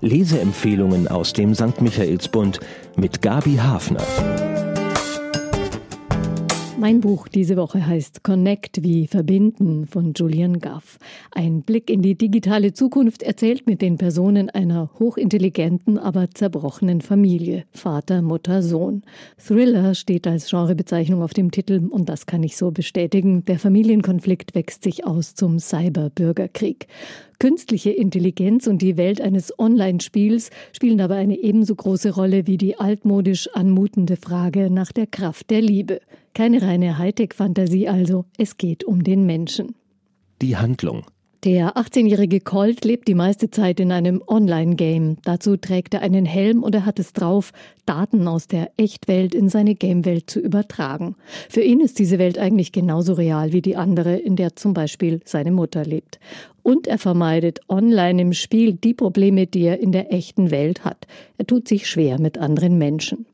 Leseempfehlungen aus dem St. Michaelsbund mit Gabi Hafner. Mein Buch diese Woche heißt Connect wie Verbinden von Julian Guff. Ein Blick in die digitale Zukunft erzählt mit den Personen einer hochintelligenten, aber zerbrochenen Familie. Vater, Mutter, Sohn. Thriller steht als Genrebezeichnung auf dem Titel und das kann ich so bestätigen. Der Familienkonflikt wächst sich aus zum Cyberbürgerkrieg. Künstliche Intelligenz und die Welt eines Online-Spiels spielen dabei eine ebenso große Rolle wie die altmodisch anmutende Frage nach der Kraft der Liebe. Keine reine Hightech-Fantasie also, es geht um den Menschen. Die Handlung. Der 18-jährige Colt lebt die meiste Zeit in einem Online-Game. Dazu trägt er einen Helm und er hat es drauf, Daten aus der Echtwelt in seine Game-Welt zu übertragen. Für ihn ist diese Welt eigentlich genauso real wie die andere, in der zum Beispiel seine Mutter lebt. Und er vermeidet online im Spiel die Probleme, die er in der echten Welt hat. Er tut sich schwer mit anderen Menschen.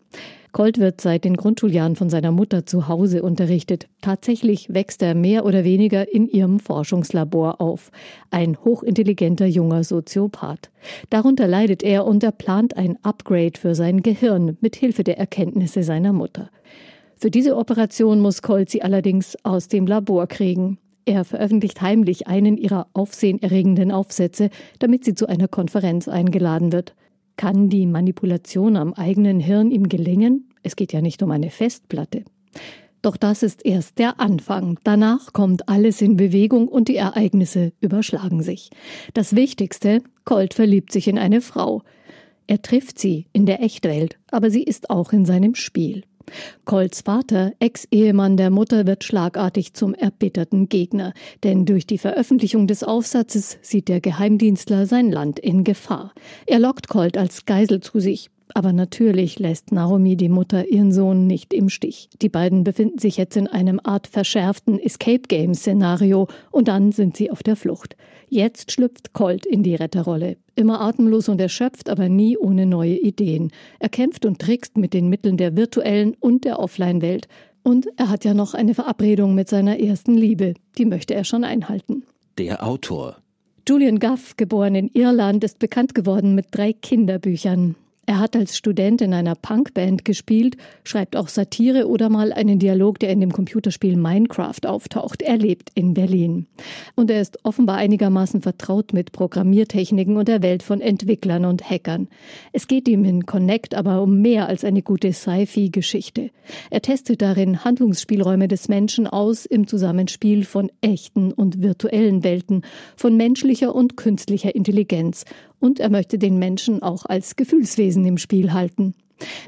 Colt wird seit den Grundschuljahren von seiner Mutter zu Hause unterrichtet. Tatsächlich wächst er mehr oder weniger in ihrem Forschungslabor auf. Ein hochintelligenter junger Soziopath. Darunter leidet er und er plant ein Upgrade für sein Gehirn mit Hilfe der Erkenntnisse seiner Mutter. Für diese Operation muss Colt sie allerdings aus dem Labor kriegen. Er veröffentlicht heimlich einen ihrer aufsehenerregenden Aufsätze, damit sie zu einer Konferenz eingeladen wird. Kann die Manipulation am eigenen Hirn ihm gelingen? Es geht ja nicht um eine Festplatte. Doch das ist erst der Anfang. Danach kommt alles in Bewegung und die Ereignisse überschlagen sich. Das Wichtigste, Colt verliebt sich in eine Frau. Er trifft sie in der Echtwelt, aber sie ist auch in seinem Spiel. Colts Vater, Ex-Ehemann der Mutter, wird schlagartig zum erbitterten Gegner, denn durch die Veröffentlichung des Aufsatzes sieht der Geheimdienstler sein Land in Gefahr. Er lockt Colt als Geisel zu sich. Aber natürlich lässt Naomi die Mutter ihren Sohn nicht im Stich. Die beiden befinden sich jetzt in einem Art verschärften Escape Game Szenario und dann sind sie auf der Flucht. Jetzt schlüpft Colt in die Retterrolle. Immer atemlos und erschöpft, aber nie ohne neue Ideen. Er kämpft und trickst mit den Mitteln der virtuellen und der Offline-Welt. Und er hat ja noch eine Verabredung mit seiner ersten Liebe. Die möchte er schon einhalten. Der Autor. Julian Guff, geboren in Irland, ist bekannt geworden mit drei Kinderbüchern. Er hat als Student in einer Punkband gespielt, schreibt auch Satire oder mal einen Dialog, der in dem Computerspiel Minecraft auftaucht. Er lebt in Berlin. Und er ist offenbar einigermaßen vertraut mit Programmiertechniken und der Welt von Entwicklern und Hackern. Es geht ihm in Connect aber um mehr als eine gute Sci-Fi-Geschichte. Er testet darin Handlungsspielräume des Menschen aus im Zusammenspiel von echten und virtuellen Welten, von menschlicher und künstlicher Intelligenz und er möchte den Menschen auch als Gefühlswesen im Spiel halten.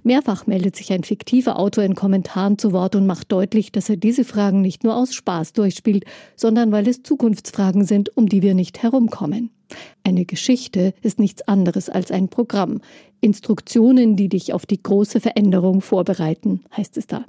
Mehrfach meldet sich ein fiktiver Autor in Kommentaren zu Wort und macht deutlich, dass er diese Fragen nicht nur aus Spaß durchspielt, sondern weil es Zukunftsfragen sind, um die wir nicht herumkommen. Eine Geschichte ist nichts anderes als ein Programm. Instruktionen, die dich auf die große Veränderung vorbereiten, heißt es da.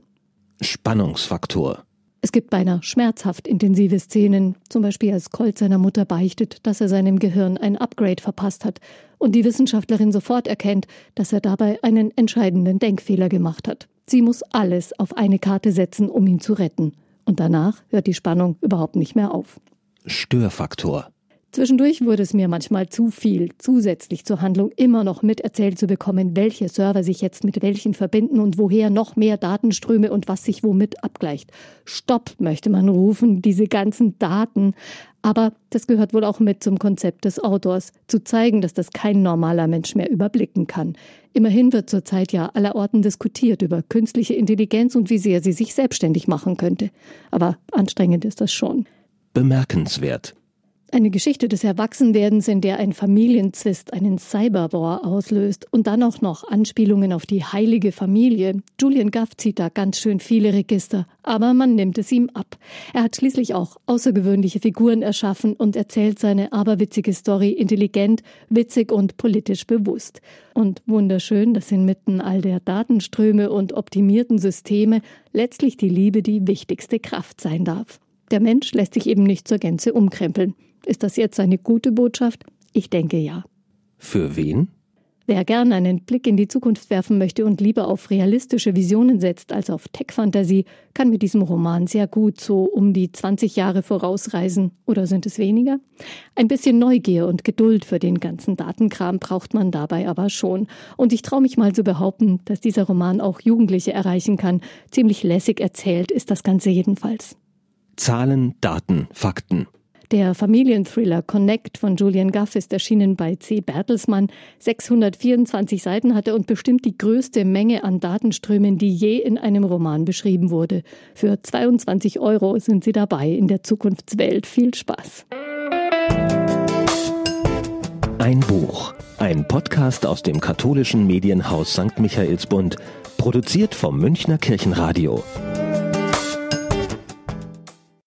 Spannungsfaktor. Es gibt beinahe schmerzhaft intensive Szenen, zum Beispiel als Colt seiner Mutter beichtet, dass er seinem Gehirn ein Upgrade verpasst hat und die Wissenschaftlerin sofort erkennt, dass er dabei einen entscheidenden Denkfehler gemacht hat. Sie muss alles auf eine Karte setzen, um ihn zu retten. Und danach hört die Spannung überhaupt nicht mehr auf. Störfaktor. Zwischendurch wurde es mir manchmal zu viel, zusätzlich zur Handlung immer noch miterzählt zu bekommen, welche Server sich jetzt mit welchen verbinden und woher noch mehr Datenströme und was sich womit abgleicht. Stopp, möchte man rufen, diese ganzen Daten. Aber das gehört wohl auch mit zum Konzept des Autors, zu zeigen, dass das kein normaler Mensch mehr überblicken kann. Immerhin wird zurzeit ja allerorten diskutiert über künstliche Intelligenz und wie sehr sie sich selbstständig machen könnte. Aber anstrengend ist das schon. Bemerkenswert. Eine Geschichte des Erwachsenwerdens, in der ein Familienzwist einen Cyberwar auslöst und dann auch noch Anspielungen auf die heilige Familie. Julian Guff zieht da ganz schön viele Register, aber man nimmt es ihm ab. Er hat schließlich auch außergewöhnliche Figuren erschaffen und erzählt seine aberwitzige Story intelligent, witzig und politisch bewusst. Und wunderschön, dass inmitten all der Datenströme und optimierten Systeme letztlich die Liebe die wichtigste Kraft sein darf. Der Mensch lässt sich eben nicht zur Gänze umkrempeln. Ist das jetzt eine gute Botschaft? Ich denke ja. Für wen? Wer gern einen Blick in die Zukunft werfen möchte und lieber auf realistische Visionen setzt als auf Tech-Fantasie, kann mit diesem Roman sehr gut so um die 20 Jahre vorausreisen. Oder sind es weniger? Ein bisschen Neugier und Geduld für den ganzen Datenkram braucht man dabei aber schon. Und ich traue mich mal zu behaupten, dass dieser Roman auch Jugendliche erreichen kann. Ziemlich lässig erzählt ist das Ganze jedenfalls. Zahlen, Daten, Fakten. Der Familienthriller Connect von Julian Guff ist erschienen bei C. Bertelsmann. 624 Seiten hatte und bestimmt die größte Menge an Datenströmen, die je in einem Roman beschrieben wurde. Für 22 Euro sind Sie dabei in der Zukunftswelt. Viel Spaß. Ein Buch. Ein Podcast aus dem katholischen Medienhaus St. Michaelsbund. Produziert vom Münchner Kirchenradio.